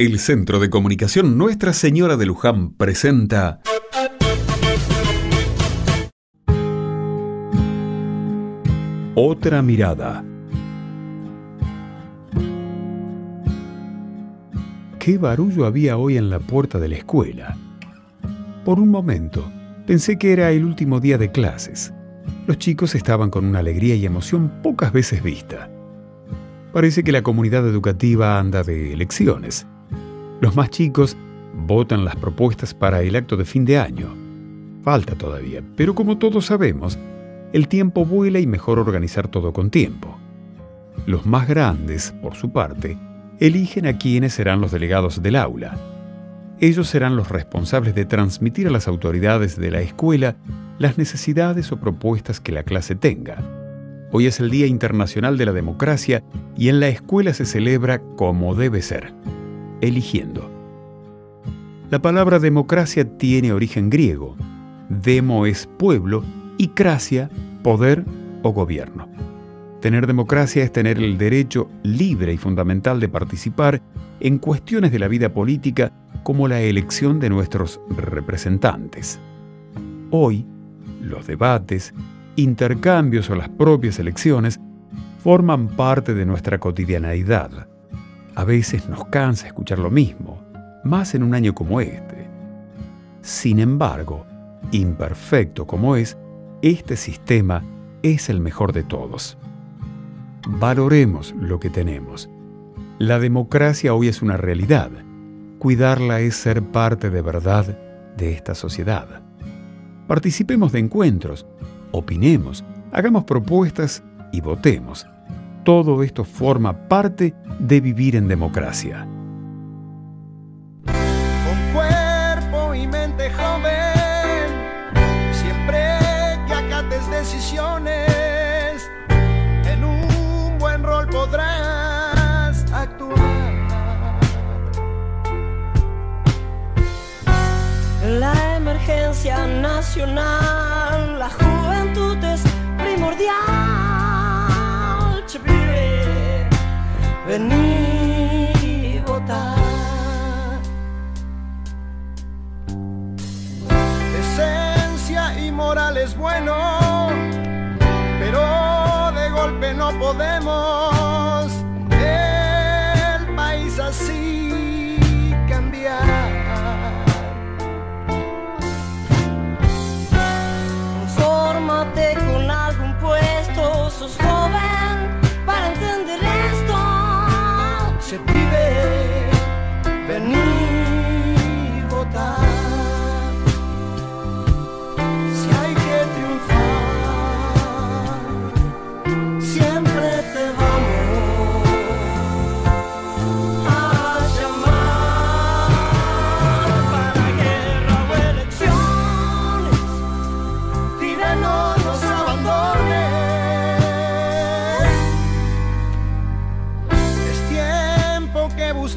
El Centro de Comunicación Nuestra Señora de Luján presenta Otra mirada. ¿Qué barullo había hoy en la puerta de la escuela? Por un momento pensé que era el último día de clases. Los chicos estaban con una alegría y emoción pocas veces vista. Parece que la comunidad educativa anda de elecciones los más chicos votan las propuestas para el acto de fin de año. Falta todavía, pero como todos sabemos, el tiempo vuela y mejor organizar todo con tiempo. Los más grandes, por su parte, eligen a quienes serán los delegados del aula. Ellos serán los responsables de transmitir a las autoridades de la escuela las necesidades o propuestas que la clase tenga. Hoy es el Día Internacional de la Democracia y en la escuela se celebra como debe ser eligiendo. La palabra democracia tiene origen griego. Demo es pueblo y cracia, poder o gobierno. Tener democracia es tener el derecho libre y fundamental de participar en cuestiones de la vida política como la elección de nuestros representantes. Hoy, los debates, intercambios o las propias elecciones forman parte de nuestra cotidianeidad a veces nos cansa escuchar lo mismo, más en un año como este. Sin embargo, imperfecto como es, este sistema es el mejor de todos. Valoremos lo que tenemos. La democracia hoy es una realidad. Cuidarla es ser parte de verdad de esta sociedad. Participemos de encuentros, opinemos, hagamos propuestas y votemos todo esto forma parte de vivir en democracia. Con cuerpo y mente joven, siempre que acates decisiones, en un buen rol podrás actuar. La emergencia nacional, la juventud vení votar. Esencia y moral es bueno, pero de golpe no podemos el país así cambiar. Confórmate con algún puesto, sos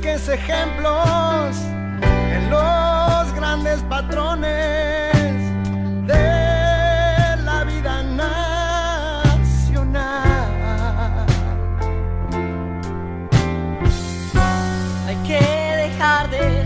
busques ejemplos en los grandes patrones de la vida nacional. Hay que dejar de